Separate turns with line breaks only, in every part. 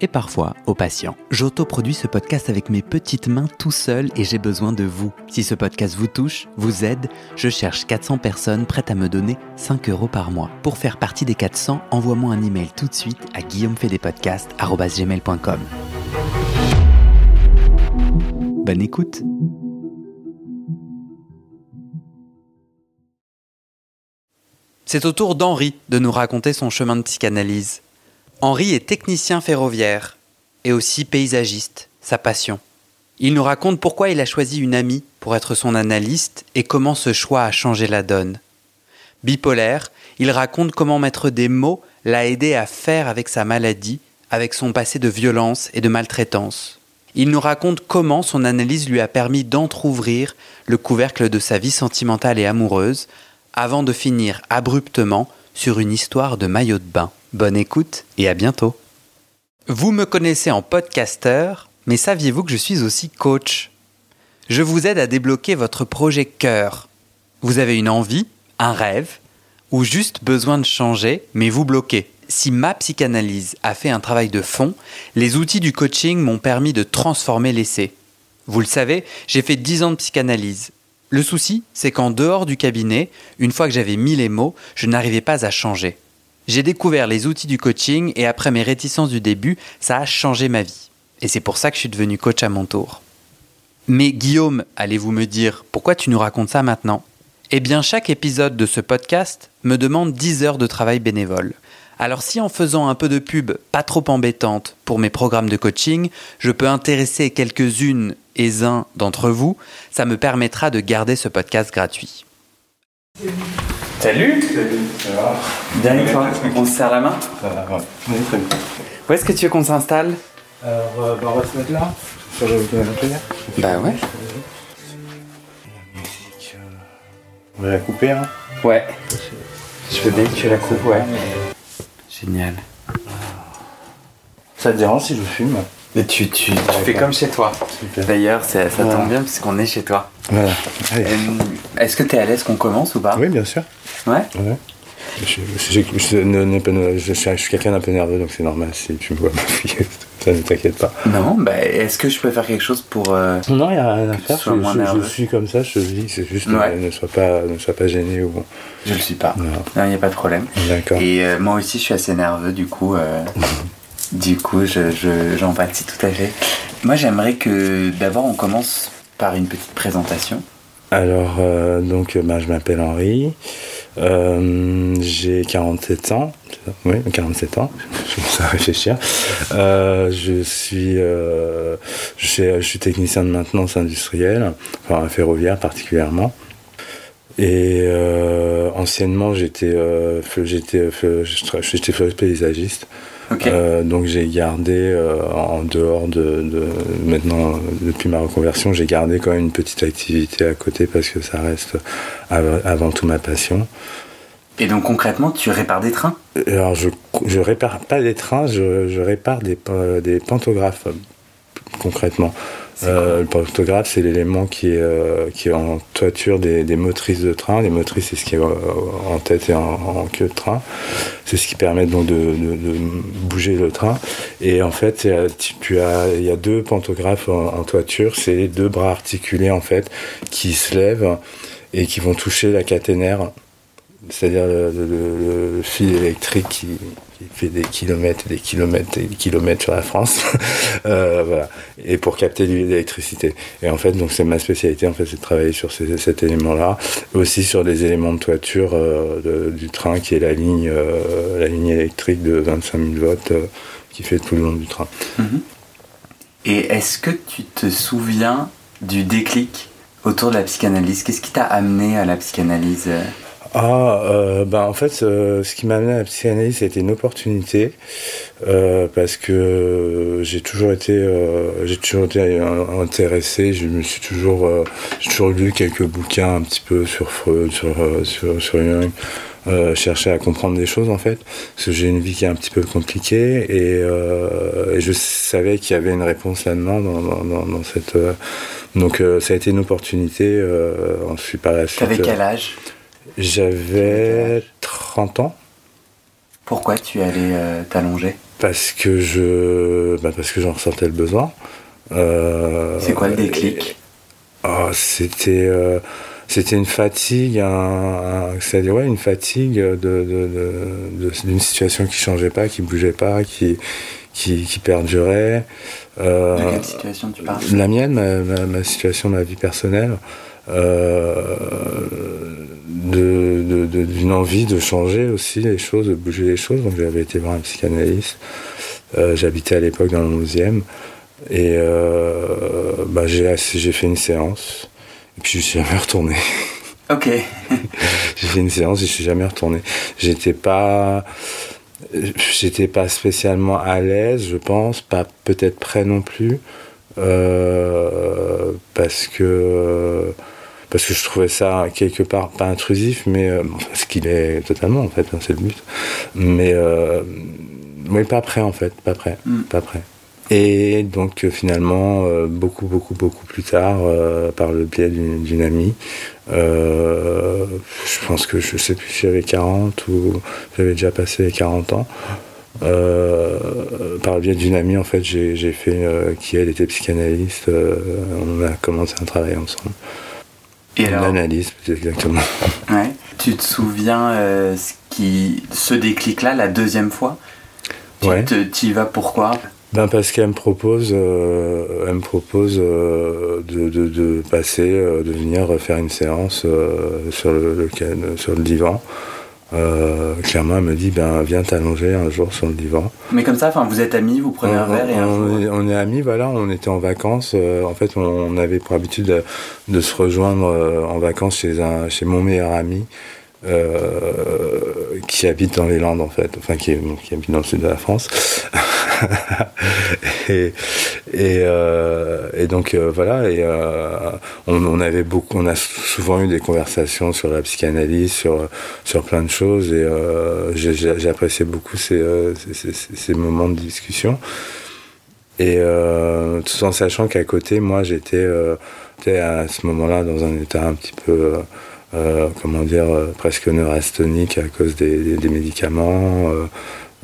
et parfois au patient. J'autoproduis ce podcast avec mes petites mains tout seul et j'ai besoin de vous. Si ce podcast vous touche, vous aide, je cherche 400 personnes prêtes à me donner 5 euros par mois. Pour faire partie des 400, envoie-moi un email tout de suite à guillaumefedepodcast.com. Bonne écoute C'est au tour d'Henri de nous raconter son chemin de psychanalyse. Henri est technicien ferroviaire et aussi paysagiste, sa passion. Il nous raconte pourquoi il a choisi une amie pour être son analyste et comment ce choix a changé la donne. Bipolaire, il raconte comment mettre des mots l'a aidé à faire avec sa maladie, avec son passé de violence et de maltraitance. Il nous raconte comment son analyse lui a permis d'entr'ouvrir le couvercle de sa vie sentimentale et amoureuse, avant de finir abruptement sur une histoire de maillot de bain. Bonne écoute et à bientôt. Vous me connaissez en podcasteur, mais saviez-vous que je suis aussi coach? Je vous aide à débloquer votre projet cœur. Vous avez une envie, un rêve, ou juste besoin de changer, mais vous bloquez. Si ma psychanalyse a fait un travail de fond, les outils du coaching m'ont permis de transformer l'essai. Vous le savez, j'ai fait 10 ans de psychanalyse. Le souci, c'est qu'en dehors du cabinet, une fois que j'avais mis les mots, je n'arrivais pas à changer. J'ai découvert les outils du coaching et après mes réticences du début, ça a changé ma vie. Et c'est pour ça que je suis devenu coach à mon tour. Mais Guillaume, allez-vous me dire, pourquoi tu nous racontes ça maintenant? Eh bien, chaque épisode de ce podcast me demande 10 heures de travail bénévole. Alors si en faisant un peu de pub pas trop embêtante pour mes programmes de coaching, je peux intéresser quelques-unes et uns d'entre vous, ça me permettra de garder ce podcast gratuit. Salut
Salut, ça va
Bien et toi On se serre la main
Ça va, ouais. Très bien.
Où est-ce que tu veux qu'on s'installe
Alors, euh, bah, on va se mettre là Sur le
Bah ouais.
La musique. euh, On va la couper, hein
Ouais. Je veux bien que tu la coupes, ouais. Génial.
Ça te dérange si je fume
Mais tu, tu, tu fais comme chez toi. D'ailleurs, ça, ça
Voilà.
tombe bien puisqu'on est chez toi.
Voilà.
Euh, Est-ce que t'es à l'aise qu'on commence ou pas
Oui, bien sûr.
Ouais
Ouais. Je, je- je- je suis quelqu'un d'un peu nerveux, donc c'est normal si tu me vois m'appuyer. Ça ne t'inquiète pas.
Non, bah est-ce que je peux faire quelque chose pour... euh,
Non, il n'y a rien à faire. Je, je- je suis comme ça, je te dis. C'est juste
Ouais.
euh, ne sois pas, ne sois pas gêné ou.
Je le suis pas.
Non.
Il n'y a pas de problème.
D'accord.
Et euh, moi aussi, je suis assez nerveux, du coup, euh, du coup, je, je- j'en pâtis tout à fait. Moi, j'aimerais que d'abord on commence par une petite présentation.
Alors, euh, donc, bah, je m'appelle Henri. Euh, j'ai 47 ans. Oui, 47 ans. Je commence à réfléchir. Euh, je suis, euh, je suis, je suis technicien de maintenance industrielle, enfin ferroviaire particulièrement. Et euh, anciennement, j'étais, j'étais, paysagiste. Euh, donc j'ai gardé euh, en dehors de, de- maintenant depuis ma reconversion j'ai gardé quand même une petite activité à côté parce que ça reste av- avant tout ma passion.
Et donc concrètement, tu répares des trains?
Alors je je répare pas des trains, je, je répare des des pantographes euh, concrètement. Euh, le pantographe c'est l'élément qui est euh, qui est en toiture des, des motrices de train. Les motrices c'est ce qui est euh, en tête et en, en queue de train. C'est ce qui permet donc de, de- de bouger le train. Et en fait, euh, tu, tu as, il y a deux pantographes en, en toiture. C'est les deux bras articulés en fait qui se lèvent et qui vont toucher la caténaire, c'est-à-dire le, fil électrique qui, fait des kilomètres et des kilomètres et des kilomètres sur la France. Euh, voilà. Et pour capter l'électricité. Et en fait, c'est ma spécialité, en fait, c'est de travailler sur cet élément-là, aussi sur des éléments de toiture euh, du train qui est la ligne, euh, la ligne électrique de 25 000 volts qui fait tout le long du train.
Mhm. Et est-ce que tu te souviens du déclic autour de la psychanalyse? Qu'est-ce qui t'a amené à la psychanalyse?
Ah, euh, bah en fait, euh, ce qui m'a amené à la psychanalyse, c'était une opportunité euh, parce que j'ai toujours été, euh, j'ai toujours été intéressé. Je me suis toujours, euh, j'ai toujours lu quelques bouquins un petit peu sur Freud, sur sur, sur Jung. Euh, chercher à comprendre des choses en fait parce que j'ai une vie qui est un petit peu compliquée et, et je savais qu'il y avait une réponse là-dedans dans, dans, dans, cette donc ça a été une opportunité ensuite par la suite
T'avais quel âge?
J'avais 30 ans.
Pourquoi tu allais euh, t'allonger?
Parce que je, bah parce que j'en ressentais le besoin.
Euh, c'est quoi le déclic?
Oh, C'était, euh, c'était une fatigue, un, c'est-à-dire ouais, une fatigue de, de, de, d'une situation qui changeait pas, qui bougeait pas, qui, qui, qui perdurait.
de quelle situation tu parles?
La mienne, ma, ma, ma, situation, ma vie personnelle. Euh, d'une de, de, envie de changer aussi les choses, de bouger les choses. Donc j'avais été voir un psychanalyste. Euh, J'habitais à l'époque dans le 11e. Et euh, bah, j'ai fait une séance. Et puis je suis jamais retourné.
Ok.
j'ai fait une séance et je suis jamais retourné. J'étais pas. J'étais pas spécialement à l'aise, je pense, pas peut-être prêt non plus. Euh, parce que parce que je trouvais ça quelque part pas intrusif, mais euh, ce qu'il est totalement en fait, hein, c'est le but. Mais euh, mais pas prêt en fait, pas prêt, mm. pas prêt. Et donc euh, finalement, euh, beaucoup, beaucoup, beaucoup plus tard, par le biais d'une amie, je pense que je sais plus si j'avais 40 ou j'avais déjà passé les 40 ans. par le biais d'une amie, en fait, j'ai fait, qui elle était psychanalyste, on a commencé à travailler ensemble.
Et alors
L'analyse, exactement.
Ouais. Tu te souviens euh, ce, qui, ce déclic-là, la deuxième fois? Tu
ouais.
y vas pourquoi?
Ben parce qu'elle me propose, euh, elle me propose euh, de, de, de, passer, de venir faire une séance sur le, le, sur le divan. Euh, clairement, elle me dit ben viens t'allonger un jour sur le divan.
Mais comme ça, enfin, vous êtes amis, vous prenez
on,
un verre et un
on,
jour...
est, on est amis, voilà. On était en vacances. Euh, en fait, on, on, avait pour habitude de, de se rejoindre euh, en vacances chez un, chez mon meilleur ami. Qui habite dans les Landes en fait, enfin qui, habite dans le sud de la France. et, et, euh, donc euh, voilà, et euh, on, avait beaucoup, on a souvent eu des conversations sur la psychanalyse, sur sur plein de choses, et euh, j'ai apprécié beaucoup ces, ces, ces, moments de discussion. Et euh, tout en sachant qu'à côté, moi, j'étais à ce moment-là dans un état un petit peu euh, comment dire, euh, presque neurasthénique à cause des, des, des médicaments.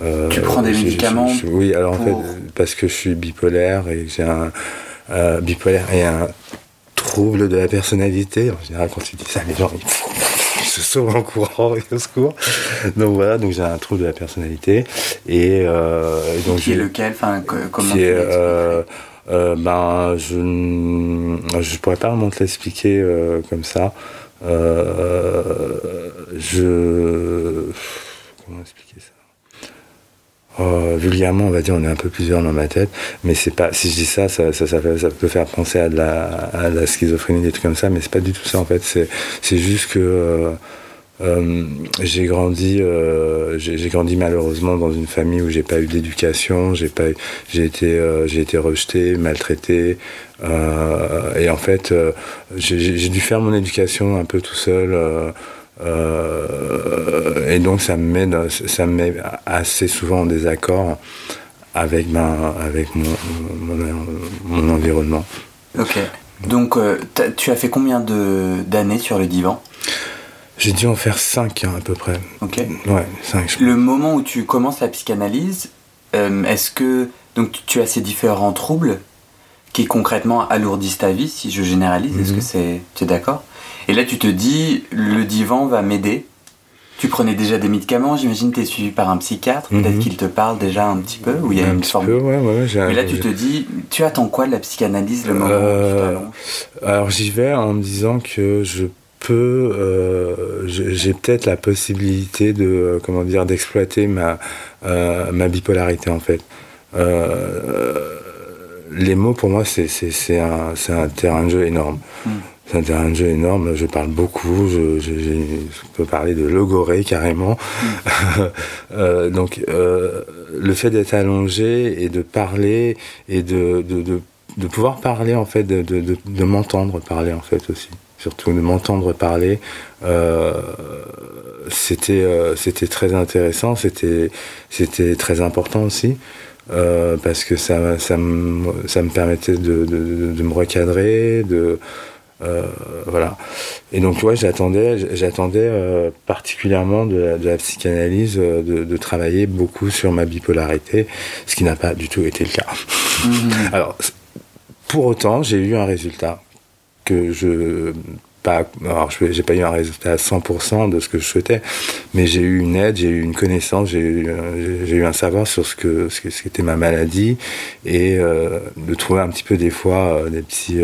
Euh, tu prends des médicaments
je, je, Oui, alors pour... en fait, parce que je suis bipolaire et j'ai un bipolaire et un trouble de la personnalité. En général, quand tu dis ça, les gens ils, se sauvent en courant et au secours. Donc voilà, donc j'ai un trouble de la personnalité et, euh, et donc
qui est lequel? Enfin, comment
qui est, euh, euh, ben, je je pourrais pas vraiment te l'expliquer comme ça. Euh, je. Comment expliquer ça? Euh, vulgairement, on va dire, on est un peu plusieurs dans ma tête, mais c'est pas. Si je dis ça, ça, ça, peut faire penser à de la, à la schizophrénie, des trucs comme ça, mais c'est pas du tout ça en fait. C'est juste que euh, j'ai grandi, euh, j'ai grandi malheureusement dans une famille où j'ai pas eu d'éducation, j'ai pas, j'ai été, euh, j'ai été rejeté, maltraité, et en fait, j'ai dû faire mon éducation un peu tout seul. et donc ça me met, ça me met assez souvent en désaccord avec ma, avec mon, mon, mon environnement.
Ok. Donc, tu as fait combien d'années sur le divan?
J'ai dû en faire 5 hein, à peu près.
Ok.
Ouais, 5.
Le moment où tu commences la psychanalyse, euh, est-ce que donc tu as ces différents troubles qui concrètement alourdissent ta vie, si je généralise, mm -hmm. est-ce que c'est, tu es d'accord? Et là, tu te dis, le divan va m'aider. Tu prenais déjà des médicaments, j'imagine, tu es suivi par un psychiatre, mm -hmm. peut-être qu'il te parle déjà un petit peu, ou il y a
un
une
petit
forme.
peu, ouais, ouais,
Mais là, tu te dis, tu attends quoi de la psychanalyse le moment
euh,
où tu
Alors, j'y vais en me disant que je peux, euh, j'ai peut-être la possibilité de, euh, comment dire, d'exploiter ma, euh, ma bipolarité en fait. Euh, les mots pour moi c'est un, un terrain de jeu énorme. Hmm. C'est un terrain de jeu énorme. Je parle beaucoup. Je, je, je peux parler de logoré carrément. Mm. euh, donc, euh, le fait d'être allongé et de parler et de, de, de, de pouvoir parler en fait, de, de, de m'entendre parler en fait aussi. Surtout de m'entendre parler, euh, c'était euh, c'était très intéressant. C'était c'était très important aussi. Euh, parce que ça, ça, me, ça me permettait de, de, de me recadrer, de, euh, voilà. Et donc, ouais, j'attendais, j'attendais euh, particulièrement de la, psychanalyse euh, de, travailler beaucoup sur ma bipolarité, ce qui n'a pas du tout été le cas. Mhm. Alors, pour autant, j'ai eu un résultat que je pas, alors j'ai pas eu un résultat à 100% de ce que je souhaitais, mais j'ai eu une aide, j'ai eu une connaissance, j'ai eu, eu un savoir sur ce que ce qu'était ma maladie et de trouver un petit peu des fois des petits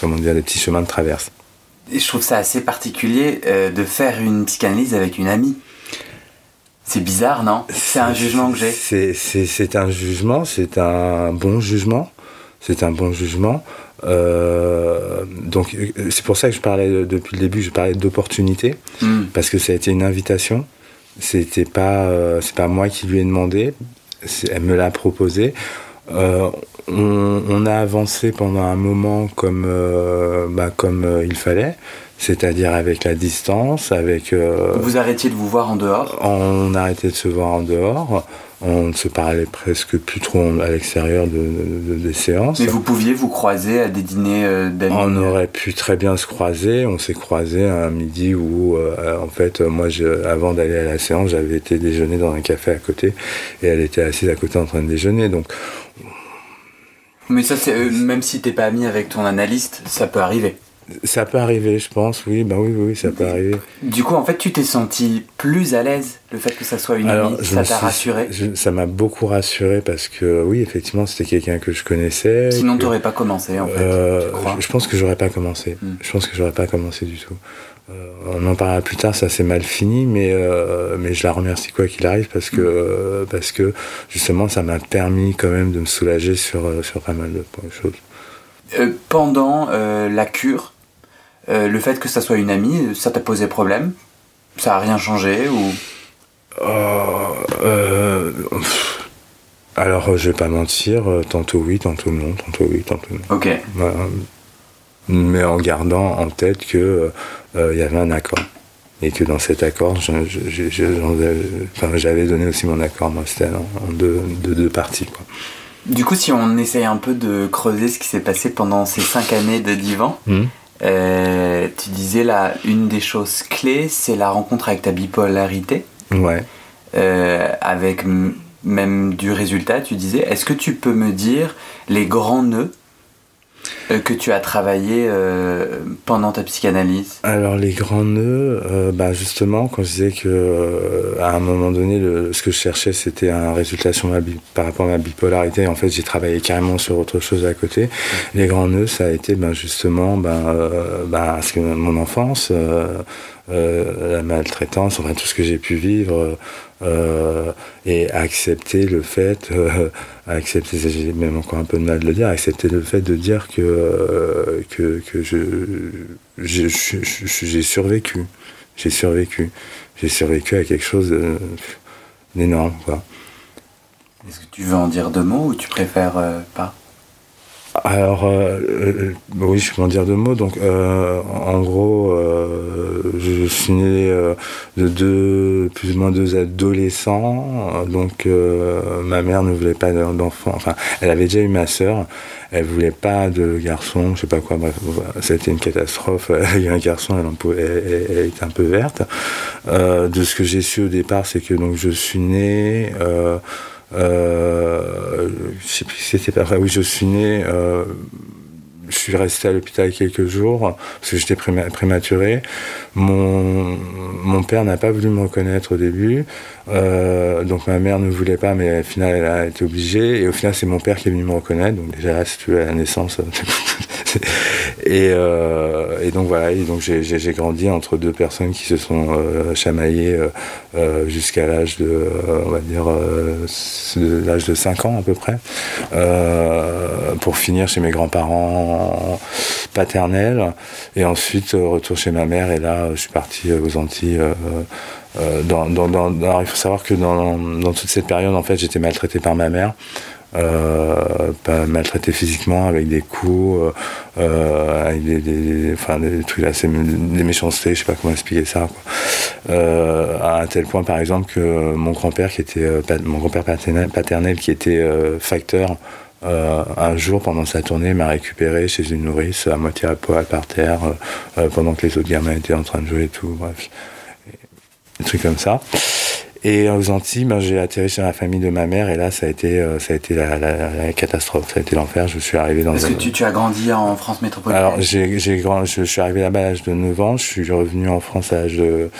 comment dire, des petits chemins de traverse.
Et je trouve ça assez particulier euh, de faire une psychanalyse avec une amie. C'est bizarre, non? C'est un jugement que j'ai.
C'est un jugement, c'est un bon jugement. C'est un bon jugement. Euh, donc c'est pour ça que je parlais depuis le début, je parlais d'opportunité hmm. parce que ça a été une invitation. C'était pas euh, c'est pas moi qui lui ai demandé, elle me l'a proposé. Euh, on, a avancé pendant un moment comme, bah, comme il fallait, c'est-à-dire avec la distance, avec...
vous arrêtiez de vous voir en dehors?
On arrêtait de se voir en dehors on ne se parlait presque plus trop à l'extérieur de, des séances.
Mais vous pouviez vous croiser à des dîners euh, d'amis
On aurait pu très bien se croiser. On s'est croisé un midi où, euh, en fait, moi, je, avant d'aller à la séance, j'avais été déjeuner dans un café à côté et elle était assise à côté en train de déjeuner. Donc.
Mais ça, c'est euh, même si t'es pas ami avec ton analyste, ça peut arriver.
Ça peut arriver, je pense, oui, bah oui, oui, ça peut arriver.
Du coup, en fait, tu t'es senti plus à l'aise, le fait que ça soit une amie, ça t'a rassuré?
Ça m'a beaucoup rassuré parce que, oui, effectivement, c'était quelqu'un que je connaissais.
Sinon, t'aurais pas commencé, en fait, euh,
je, pense que j'aurais pas commencé. Hmm. Je pense que j'aurais pas commencé du tout. Euh, on en parlera plus tard, ça s'est mal fini, mais, euh, mais je la remercie quoi qu'il arrive parce que, hmm. parce que, justement, ça m'a permis quand même de me soulager sur, sur pas mal de choses.
pendant la cure, euh, le fait que ça soit une amie, ça t'a posé problème? Ça a rien changé ou?
Euh, euh, Alors, je vais pas mentir, tantôt oui, tantôt non, tantôt oui, tantôt non.
Ok.
mais en gardant en tête que il y avait un accord et que dans cet accord, j'avais donné aussi mon accord. Moi, c'était en, deux, deux, parties. Quoi.
Du coup, si on essaye un peu de creuser ce qui s'est passé pendant ces cinq années de divan, hmm. Euh, tu disais là, une des choses clés, c'est la rencontre avec ta bipolarité.
Ouais.
Euh, avec même du résultat, tu disais. Est-ce que tu peux me dire les grands nœuds que tu as travaillé euh, pendant ta psychanalyse
Alors les grands nœuds, euh, bah justement, quand je disais que à un moment donné, le, ce que je cherchais, c'était un résultat sur ma par rapport à ma bipolarité. En fait, j'ai travaillé carrément sur autre chose à côté. Les grands nœuds, ça a été ben, justement ben, ben, que mon enfance, la maltraitance, enfin tout ce que j'ai pu vivre. Euh, et accepter le fait, euh, accepter, j'ai même encore un peu de mal de le dire, accepter le fait de dire que, euh, que, que je, j'ai survécu, j'ai survécu, j'ai survécu à quelque chose d'énorme, quoi.
Est-ce que tu veux en dire deux mots ou tu préfères pas?
Alors, euh, euh, oui, je peux en dire deux mots. Donc, euh, en gros, je suis né de deux, plus ou moins deux adolescents. Donc, ma mère ne voulait pas d'enfant. Enfin, elle avait déjà eu ma sœur. Elle voulait pas de garçon, je sais pas quoi. Bref, ça a été une catastrophe. Elle a eu un garçon, elle, elle, elle était un peu verte. de ce que j'ai su au départ, c'est que donc je suis né. Euh, je sais plus si c'était vrai. Oui, je suis né. Euh, je suis resté à l'hôpital quelques jours parce que j'étais prématuré. Mon, mon père n'a pas voulu me reconnaître au début, euh, donc ma mère ne voulait pas, mais au final elle a été obligée. Et au final c'est mon père qui est venu me reconnaître. Donc déjà là, si tu veux à la naissance. et, euh, et, donc voilà, donc j'ai grandi entre deux personnes qui se sont euh, chamaillées euh, jusqu'à l'âge de, on va dire, l'âge de 5 ans à peu près, pour finir chez mes grands-parents paternels. Et ensuite retour chez ma mère. Et là, je suis parti aux Antilles. Dans, il faut savoir que dans, dans toute cette période, en fait, j'étais maltraité par ma mère euh, maltraité physiquement avec des coups, euh, euh, avec des, des, enfin, des trucs assez, des méchancetés, je sais pas comment expliquer ça. Quoi. Euh, à un tel point, par exemple, que mon grand-père qui était, euh, mon grand-père paternel, qui était euh, facteur. un jour pendant sa tournée m'a récupéré chez une nourrice à moitié à poil par terre pendant que les autres gamins étaient en train de jouer et tout bref des trucs comme ça et aux Antilles, ben, j'ai atterri chez la famille de ma mère et là, ça a été, euh, ça a été la, la, la, catastrophe, ça a été l'enfer. Je suis arrivé dans.
Est-ce que tu, tu, as grandi en France métropolitaine?
Alors, j'ai, j'ai grand, je, je, suis arrivé là-bas à l'âge de 9 ans. Je suis revenu en France à l'âge de,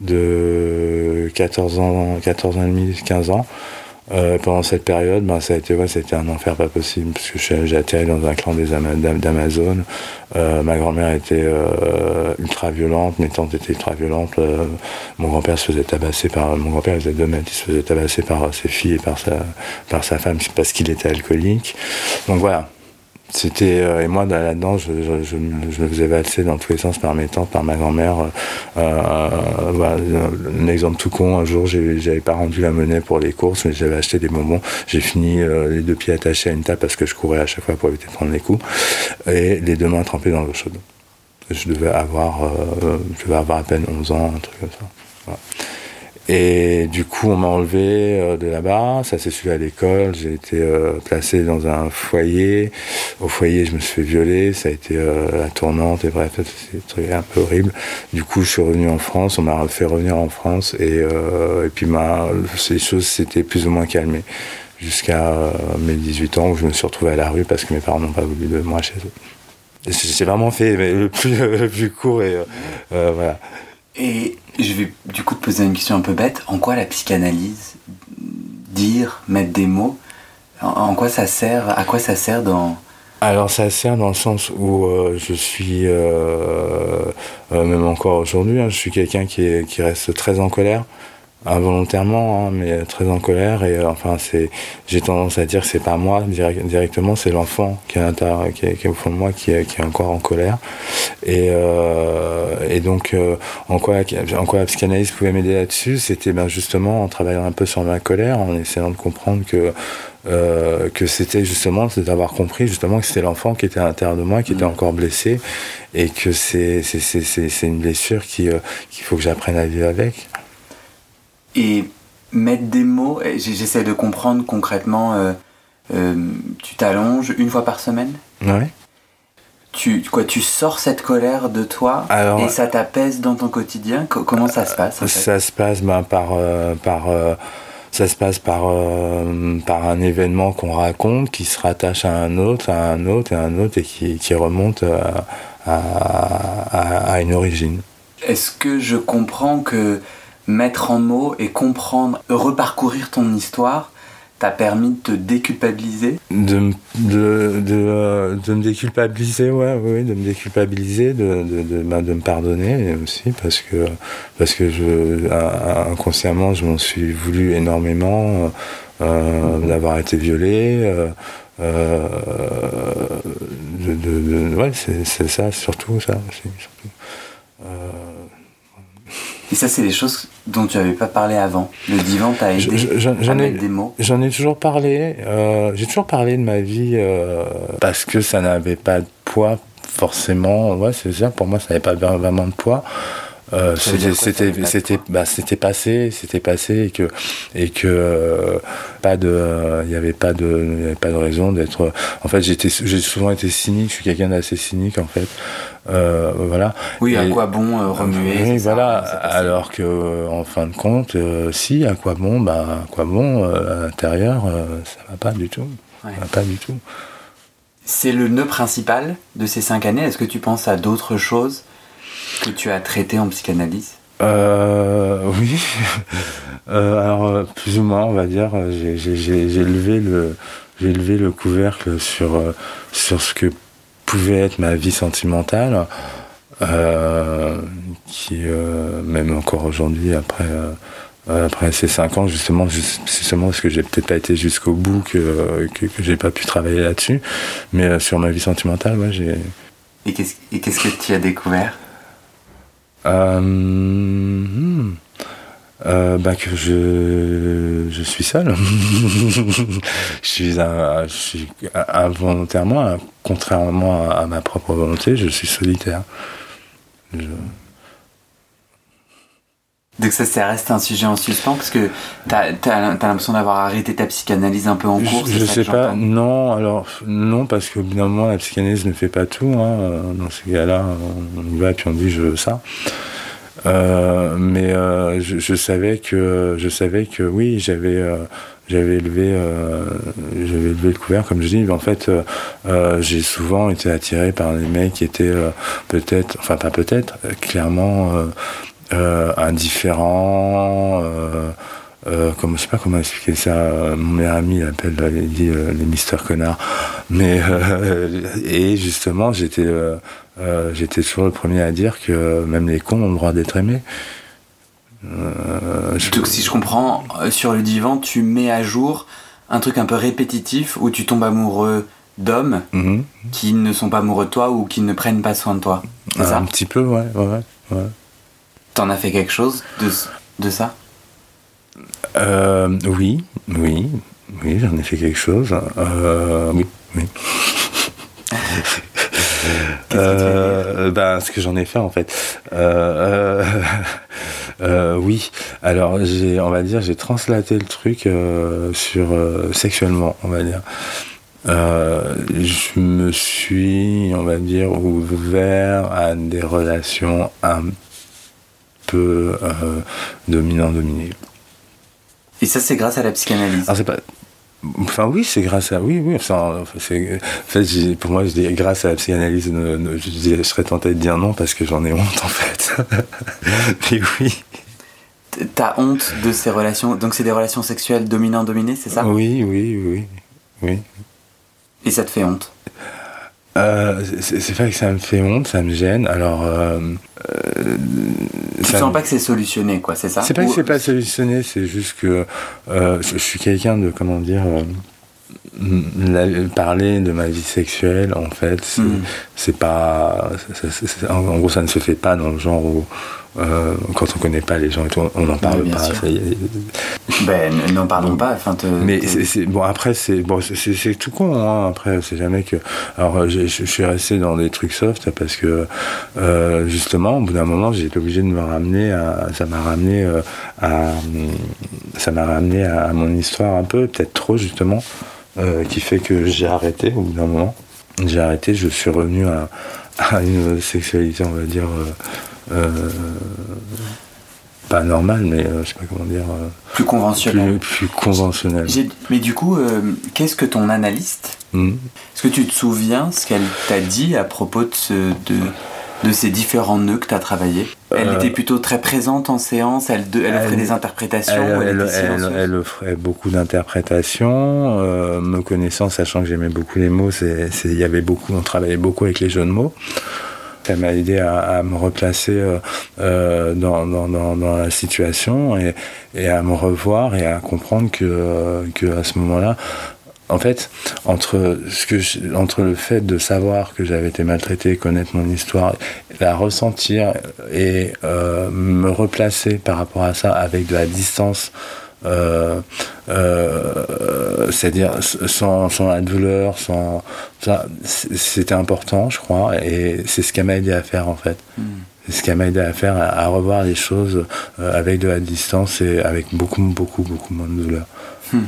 de 14 ans, 14 ans et demi, 15 ans. Euh, pendant cette période, ben, ça a été, ouais, c'était un enfer pas possible, parce que j'ai atterri dans un clan des d'Amazon. Euh, ma grand-mère était euh, ultra violente, mes tantes étaient ultra violentes. Euh, mon grand-père se faisait tabasser par, mon grand-père faisait deux mètres, il se faisait tabasser par ses filles et par sa, par sa femme parce qu'il était alcoolique. Donc voilà, c'était euh, et moi là-dedans, je, je, je, me faisais valser dans tous les sens par mes tantes, par ma grand-mère. Euh, euh voilà, un exemple tout con. Un jour, j'avais pas rendu la monnaie pour les courses, mais j'avais acheté des bonbons. J'ai fini euh, les deux pieds attachés à une table parce que je courais à chaque fois pour éviter de prendre les coups, et les deux mains trempées dans l'eau chaude. Je devais avoir, je devais avoir à peine 11 ans, un truc comme ça. Voilà. Et du coup, on m'a enlevé euh, de là-bas, ça s'est suivi à l'école, j'ai été euh, placé dans un foyer. Au foyer, je me suis fait violer, ça a été euh, la tournante, et bref, c'est un peu horrible. Du coup, je suis revenu en France, on m'a fait revenir en France, et, et puis ma, ces choses s'étaient plus ou moins calmées jusqu'à mes 18 ans où je me suis retrouvé à la rue parce que mes parents n'ont pas voulu de moi chez eux. J'ai vraiment fait le plus, le plus court, et voilà.
Et je vais du coup te poser une question un peu bête. En quoi la psychanalyse, dire, mettre des mots, en, quoi ça sert À quoi ça sert dans
alors ça sert dans le sens où euh, je suis, euh, euh, même encore aujourd'hui, hein, je suis quelqu'un qui, qui reste très en colère involontairement, hein, mais très en colère. Et euh, enfin, c'est, j'ai tendance à dire que c'est pas moi directement, c'est l'enfant qui est, qui, est, qui est au fond de moi qui est, qui est encore en colère. Et, euh, et donc, euh, en, quoi, en quoi la psychanalyse pouvait m'aider là-dessus, c'était ben, justement en travaillant un peu sur ma colère, en essayant de comprendre que euh, que c'était justement d'avoir compris justement que c'était l'enfant qui était à l'intérieur de moi, qui était mmh. encore blessé, et que c'est c'est c'est une blessure qui euh, qu'il faut que j'apprenne à vivre avec
et mettre des mots. J'essaie de comprendre concrètement. Euh, euh, tu t'allonges une fois par semaine?
Oui.
Tu, quoi, tu sors cette colère de toi et ça t'apaise dans ton quotidien? Comment ça se passe
Ça se passe ben, par, euh, par, ça se passe par, par un événement qu'on raconte qui se rattache à un autre, à un autre et à un autre et qui, qui remonte à, à, à une origine.
Est-ce que je comprends que mettre en mots et comprendre, reparcourir ton histoire t'a permis de te déculpabiliser?
De, de, de, de, me déculpabiliser, ouais, oui, de me déculpabiliser, de, de, de, me pardonner aussi, parce que, parce que je, inconsciemment, je m'en suis voulu énormément euh, d'avoir été violé. Euh, euh, ouais, c'est ça, surtout ça. Surtout.
Et ça, c'est des choses dont tu n'avais pas parlé avant. Le divan t'a aidé à mettre des mots
J'en ai toujours parlé. Euh, J'ai toujours parlé de ma vie euh, parce que ça n'avait pas de poids forcément. Ouais, c'est ça. Pour moi, ça n'avait pas vraiment de poids. Euh, c'était c'était bah, c'était passé c'était passé et que et que euh, pas de il n'y avait pas de y avait pas de raison d'être en fait j'étais j'ai souvent été cynique je suis quelqu'un d'assez cynique en fait. Euh, voilà.
Oui à quoi bon euh, remuer oui,
voilà. alors que en fin de compte si à quoi bon bah à quoi bon à l'intérieur ça va pas du tout. Ouais. ça va pas du tout.
C'est le nœud principal de ces cinq années. Est-ce que tu penses à d'autres choses que tu as traitées en psychanalyse
euh, Oui. Euh, alors, plus ou moins, on va dire, j'ai levé le j'ai levé le couvercle sur sur ce que pouvait être ma vie sentimentale, qui même encore aujourd'hui après euh, après ces cinq ans, justement, justement parce que j'ai peut-être pas été jusqu'au bout, que, que, que j'ai pas pu travailler là-dessus. Mais euh, sur ma vie sentimentale, moi, j'ai.
Et qu'est-ce, que tu as découvert?
euh, euh, bah que je, je suis seul. je, suis suis involontairement, contrairement à, ma propre volonté, je suis solitaire.
Donc ça, ça reste un sujet en suspens parce que t'as as, l'impression d'avoir arrêté ta psychanalyse un peu en cours.
Je, je sais pas. Non, alors non parce que moment la psychanalyse ne fait pas tout. Hein. Dans ces cas-là, on y va et puis on dit je veux ça. Euh, mais euh, je, je, savais que je savais que oui, j'avais euh, j'avais élevé euh, j'avais élevé le couvert comme je dis. Mais en fait, euh, j'ai souvent été attiré par des mecs qui étaient peut-être, enfin pas peut-être, clairement euh, indifférent. Euh, euh, comme je sais pas comment expliquer ça. Mon meilleur ami appelle il dit les Mister Connard. Mais et justement, j'étais j'étais toujours le premier à dire que même les cons ont le droit d'être aimés.
Donc si je comprends, sur le divan, tu mets à jour un truc un peu répétitif où tu tombes amoureux d'hommes mhm. qui ne sont pas amoureux de toi ou qui ne prennent pas soin de toi.
ça un petit peu, ouais, ouais, ouais.
T'en as fait quelque chose de, de ça?
Euh, Oui, oui, oui, j'en ai fait quelque chose. Euh, oui, oui. euh, ben, ce que j'en ai fait en fait. Euh, euh, oui. Alors j'ai, on va dire, j'ai translaté le truc sur sexuellement, on va dire. je me suis, on va dire, ouvert à des relations un peu euh, dominant-dominé.
Et ça, c'est grâce à la psychanalyse
Alors, c'est pas... Enfin oui, c'est grâce à oui oui. Enfin, en fait, pour moi, je dis grâce à la psychanalyse. je, serais tenté de dire non parce que j'en ai honte en fait. Mais oui.
T'as honte de ces relations. Donc c'est des relations sexuelles dominant-dominé, c'est ça?
Oui oui oui oui.
Et ça te fait honte?
Euh, c'est vrai que ça me fait honte, ça me gêne. Alors, euh,
euh tu sens pas que c'est solutionné, quoi, c'est ça?
C'est pas que c'est pas solutionné, c'est juste que euh, je, suis quelqu'un de comment dire. Parler de ma vie sexuelle, en fait, c'est mm. pas. en gros, ça ne se fait pas dans le genre où euh, quand on connaît pas les gens et tout, on n'en parle pas.
Ben, n'en parlons pas. Enfin,
Mais c'est bon après c'est bon c'est tout con. Hein, après c'est jamais que. Alors je suis resté dans des trucs soft parce que euh, justement au bout d'un moment j'ai été obligé de me ramener à ça m'a ramené euh, à ça m'a ramené à, mon histoire un peu peut-être trop justement qui fait que j'ai arrêté au bout d'un moment. J'ai arrêté. Je suis revenu à, à une sexualité on va dire euh, pas normal, mais euh, je sais pas comment dire. Euh,
plus conventionnel.
Plus, conventionnel.
Mais du coup, qu'est-ce que ton analyste, hmm. est-ce que tu te souviens ce qu'elle t'a dit à propos de, ce, de, de ces différents nœuds que tu as travaillé Elle était plutôt très présente en séance, elle, elle, offrait des interprétations
Elle, elle, elle offrait beaucoup d'interprétations. me connaissant, sachant que j'aimais beaucoup les mots, il y avait beaucoup, on travaillait beaucoup avec les jeux de mots. Elle m'a aidé à, me replacer euh, euh, dans, dans, dans, la situation et, et, à me revoir et à comprendre que, que à ce moment-là, en fait, entre, ce que entre le fait de savoir que j'avais été maltraité, connaître mon histoire, la ressentir et euh, me replacer par rapport à ça avec de la distance euh, euh, c'est-à-dire sans, sans, la douleur, sans ça, c'était important, je crois, et c'est ce qu'elle m'a aidé à faire en fait. Hmm. C'est ce qu'elle m'a aidé à faire, à, revoir les choses avec de la distance et avec beaucoup, beaucoup, beaucoup moins de douleur. Hmm.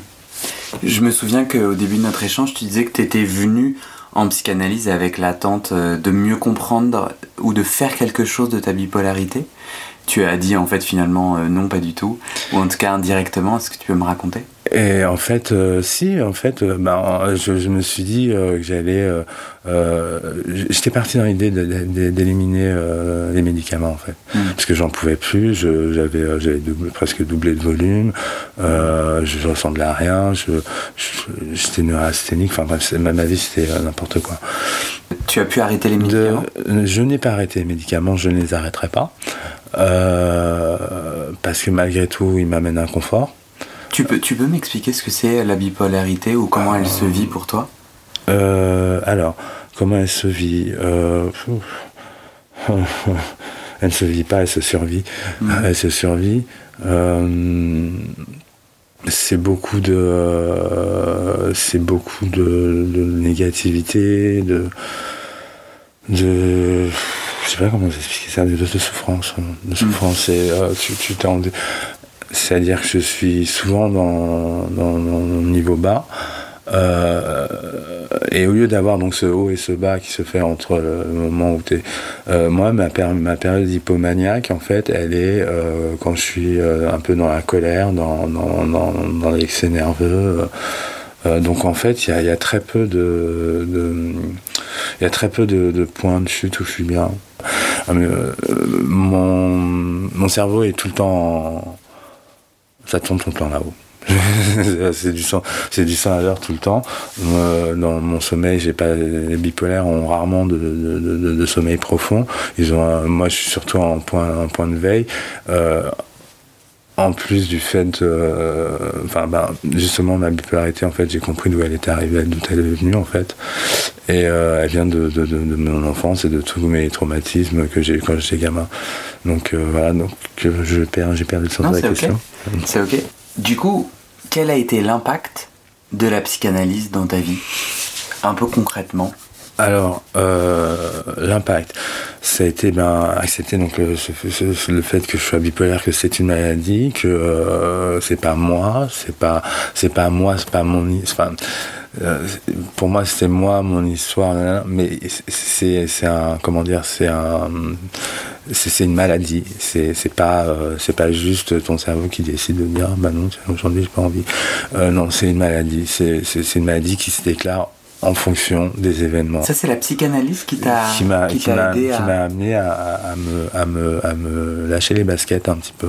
Je me souviens qu'au début de notre échange, tu disais que tu étais venu en psychanalyse avec l'attente de mieux comprendre ou de faire quelque chose de ta bipolarité. Tu as dit en fait finalement euh, non pas du tout. Ou en tout cas indirectement est-ce que tu peux me raconter?
Et en fait, euh, si, en fait, euh, ben, je, je, me suis dit euh, que j'allais. J'étais parti dans l'idée d'éliminer les médicaments, en fait. Mm. Parce que j'en pouvais plus, j'avais presque doublé de volume, je ressemblais à rien, j'étais neurasthénique, enfin bref, ma, ma vie c'était n'importe quoi.
Tu as pu arrêter les médicaments?
Je n'ai pas arrêté les médicaments, je ne les arrêterai pas. parce que malgré tout, ils m'amènent un confort.
Tu peux, tu peux m'expliquer ce que c'est la bipolarité ou comment elle se vit pour toi?
Euh, Alors, comment elle se vit euh, Elle ne se vit pas, elle se survit. Mm. Elle se survit. Euh, c'est beaucoup de c'est beaucoup de, négativité de de je sais pas comment expliquer ça de, de souffrance de souffrance et tu tu c'est-à-dire que je suis souvent dans, mon niveau bas. Euh, et au lieu d'avoir donc ce haut et ce bas qui se fait entre le moment où tu es. Euh, moi, ma, ma, période hypomaniaque, en fait, elle est euh, quand je suis un peu dans la colère, dans, dans, dans, l'excès nerveux. donc en fait, il y, y a, très peu de. Il y a très peu de, de, points de chute où je suis bien. mon, mon cerveau est tout le temps ça tourne tout le temps là-haut. c'est du sang, c'est du sang à l'heure tout le temps. dans mon sommeil, j'ai pas les bipolaires ont rarement de, de, de, sommeil profond. Ils ont, moi, je suis surtout en point, en point de veille. Euh, en plus du fait, euh, enfin, ben, justement, ma bipolarité, en fait, j'ai compris d'où elle était arrivée, d'où elle est venue, en fait. Et euh, elle vient de, de, de, mon enfance et de tous mes traumatismes que j'ai quand j'étais gamin. Donc euh, voilà, donc je perds, j'ai perdu le sens de la question.
C'est ok. Du coup, quel a été l'impact de la psychanalyse dans ta vie? Un peu concrètement
alors, euh, l'impact, ça a été ben, accepter donc le, le, fait que je sois bipolaire, que c'est une maladie, que euh, c'est pas moi, c'est pas, c'est pas moi, c'est pas mon, euh, pour moi c'était moi, mon histoire, mais c'est, c'est un, comment dire, c'est un, c'est, une maladie. C'est, c'est pas, euh, c'est pas juste ton cerveau qui décide de dire, bah non, aujourd'hui j'ai pas envie. Euh, non, c'est une maladie. C'est, c'est, c'est une maladie qui se déclare en fonction des événements.
Ça, c'est la psychanalyse qui t'a
qui m'a qui m'a amené à, à, me, à, me, à me lâcher les baskets un petit peu.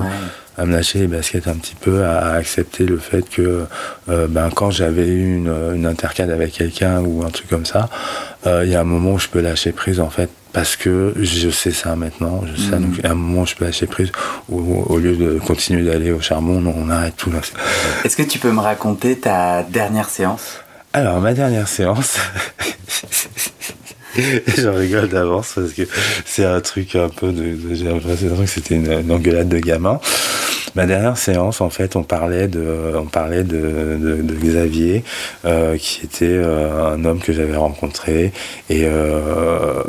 À me lâcher les baskets un petit peu, à accepter le fait que euh, ben, quand j'avais eu une, une intercade avec quelqu'un ou un truc comme ça, euh, il y a un moment où je peux lâcher prise en fait parce que je sais ça maintenant, je sais, mm. donc à un moment je peux lâcher prise au, au lieu de continuer d'aller au charbon, on arrête tout.
Est-ce que tu peux me raconter ta dernière séance?
Alors, ma dernière séance, j'en rigole d'avance parce que c'est un truc un peu de. J'ai l'impression que c'était une, engueulade de gamin. Ma dernière séance, en fait, on parlait de, on parlait de, Xavier, euh, qui était euh, un homme que j'avais rencontré et. Euh,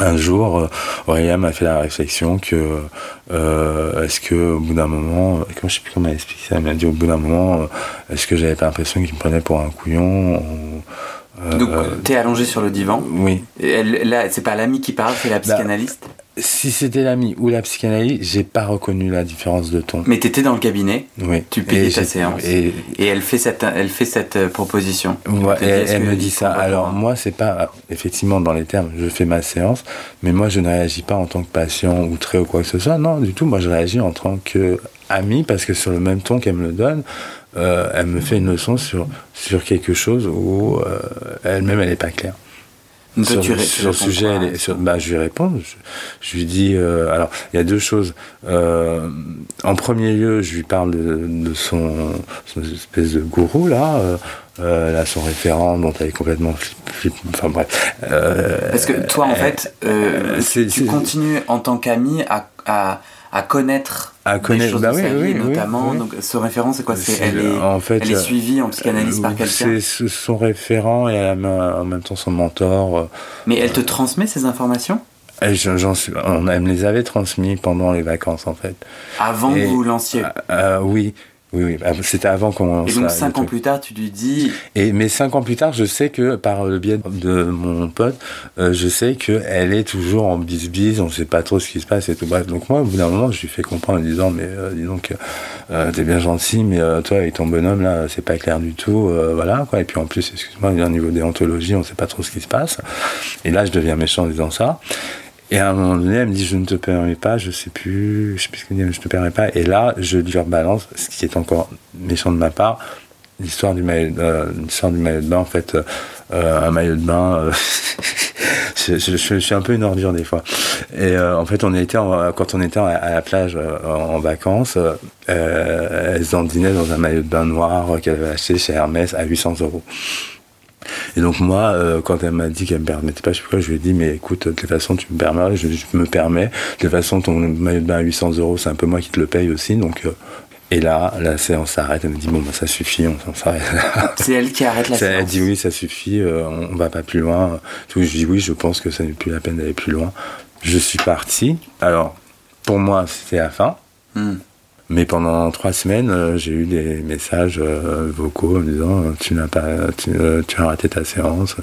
un jour, euh, Aurélien m'a fait la réflexion que euh, est-ce que au bout d'un moment, comment je sais plus comment elle expliqué ça, elle m'a dit au bout d'un moment, euh, est-ce que j'avais pas l'impression qu'il me prenait pour un couillon
Donc tu es allongé sur le divan.
Oui.
là, c'est pas l'ami qui parle, c'est la bah, psychanalyste
si c'était l'ami ou la psychanalyse, j'ai pas reconnu la différence de ton.
Mais tu étais dans le cabinet,
oui.
tu payais ta séance, et, elle fait cette, elle fait cette euh, proposition.
elle, me dit ça. Alors moi, c'est pas effectivement dans les termes, je fais ma séance, mais moi je ne réagis pas en tant que patient outré ou quoi que ce soit. Non, du tout. Moi, je réagis en tant que ami parce que sur le même ton qu'elle me le donne, euh, elle me fait une leçon sur sur quelque chose où euh, elle-même elle n'est pas claire sur, le sujet, bah, je lui réponds. Je, lui dis, euh, alors, il y a deux choses. Euh, en premier lieu, je lui parle de, son, espèce de gourou, là, euh, là, son référent, dont elle est complètement flip, enfin bref.
Parce que toi, en fait, tu continues en tant qu'ami à, à à connaître
à connaître choses
bah oui, oui, notamment. Donc ce référent c'est quoi? C'est elle est en fait elle est suivie en psychanalyse par quelqu'un?
c'est son référent et en même temps son mentor euh.
mais elle te transmet ces informations?
J'en suis, on, elle me les avait transmis pendant les vacances en fait.
Avant que vous lanciez?
euh, euh, Oui, Oui, oui, c'était avant qu'on.
Et donc cinq ans plus tard, tu lui dis.
Et mais cinq ans plus tard, je sais que par le biais de mon pote, euh, je sais que elle est toujours en bis-bis, on sait pas trop ce qui se passe et tout. Bref, donc moi, au bout d'un moment, je lui fais comprendre en disant, mais euh, dis donc, euh, t'es bien gentil, mais euh, toi et ton bonhomme là, c'est pas clair du tout, voilà quoi. Et puis en plus, excuse-moi, au niveau déontologie, on sait pas trop ce qui se passe. Et là, je deviens méchant en disant ça. Et à un moment donné, elle me dit je ne te permets pas, je sais plus, je sais plus ce qu'elle dit, je te permets pas. Et là, je lui rebalance, ce qui est encore méchant de ma part, l'histoire du maillot, euh, de bain. En fait, euh, un maillot de bain. Euh, je, suis un peu une ordure des fois. Et euh, en fait, on était en, quand on était à la plage en vacances, elle se dînait dans un maillot de bain noir qu'elle avait acheté chez Hermès à 800 euros. Et donc moi, euh, quand elle m'a dit qu'elle me permettait pas, je sais je lui ai dit, mais écoute, de toute façon, tu me permets, je, je me permets. De toute façon, ton maillot de bain à 800 euros, c'est un peu moi qui te le paye aussi, donc. Euh, et là, la séance s'arrête. Elle me dit bon, bah, ça suffit, on s'en s'arrête.
C'est elle qui arrête la séance.
Elle dit oui, ça suffit, euh, on, va pas plus loin. Je dis oui, je pense que ça n'est plus la peine d'aller plus loin. Je suis parti. Alors, pour moi, c'était la fin. Hmm. Mais pendant trois semaines, euh, j'ai eu des messages euh, vocaux en me disant euh, tu n'as pas, tu, tu, as raté ta séance.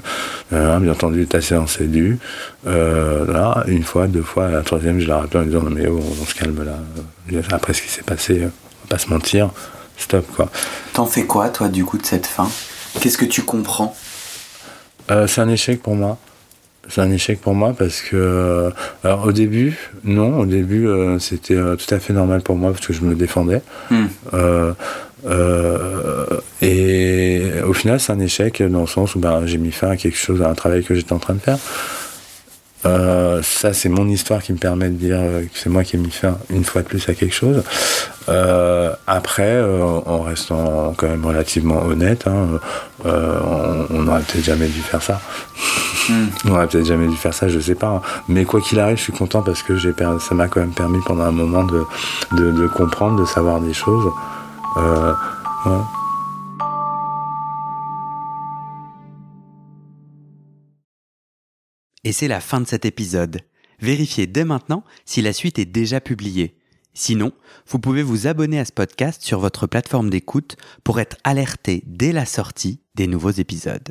bien entendu, ta séance est due. là, une fois, deux fois, la troisième, je la rappelle en me disant non mais oh, on se calme là. Après ce qui s'est passé, on va pas se mentir. Stop quoi.
T'en fais quoi toi du coup de cette fin? Qu'est-ce que tu comprends?
C'est un échec pour moi c'est un échec pour moi parce que euh, alors au début non au début euh, c'était euh, tout à fait normal pour moi parce que je me défendais hmm. et au final c'est un échec dans le sens où ben, j'ai mis fin à quelque chose à un travail que j'étais en train de faire euh, ça, c'est mon histoire qui me permet de dire que c'est moi qui ai mis fin une fois de plus à quelque chose. Euh, après, euh, en restant quand même relativement honnête, hein, on n'aurait peut-être jamais dû faire ça. Hmm. on n'aurait peut-être jamais dû faire ça, je sais pas. Hein. Mais quoi qu'il arrive, je suis content parce que ça m'a quand même permis pendant un moment de, comprendre, de savoir des choses. Ouais.
Et c'est la fin de cet épisode. Vérifiez dès maintenant si la suite est déjà publiée. Sinon, vous pouvez vous abonner à ce podcast sur votre plateforme d'écoute pour être alerté dès la sortie des nouveaux épisodes.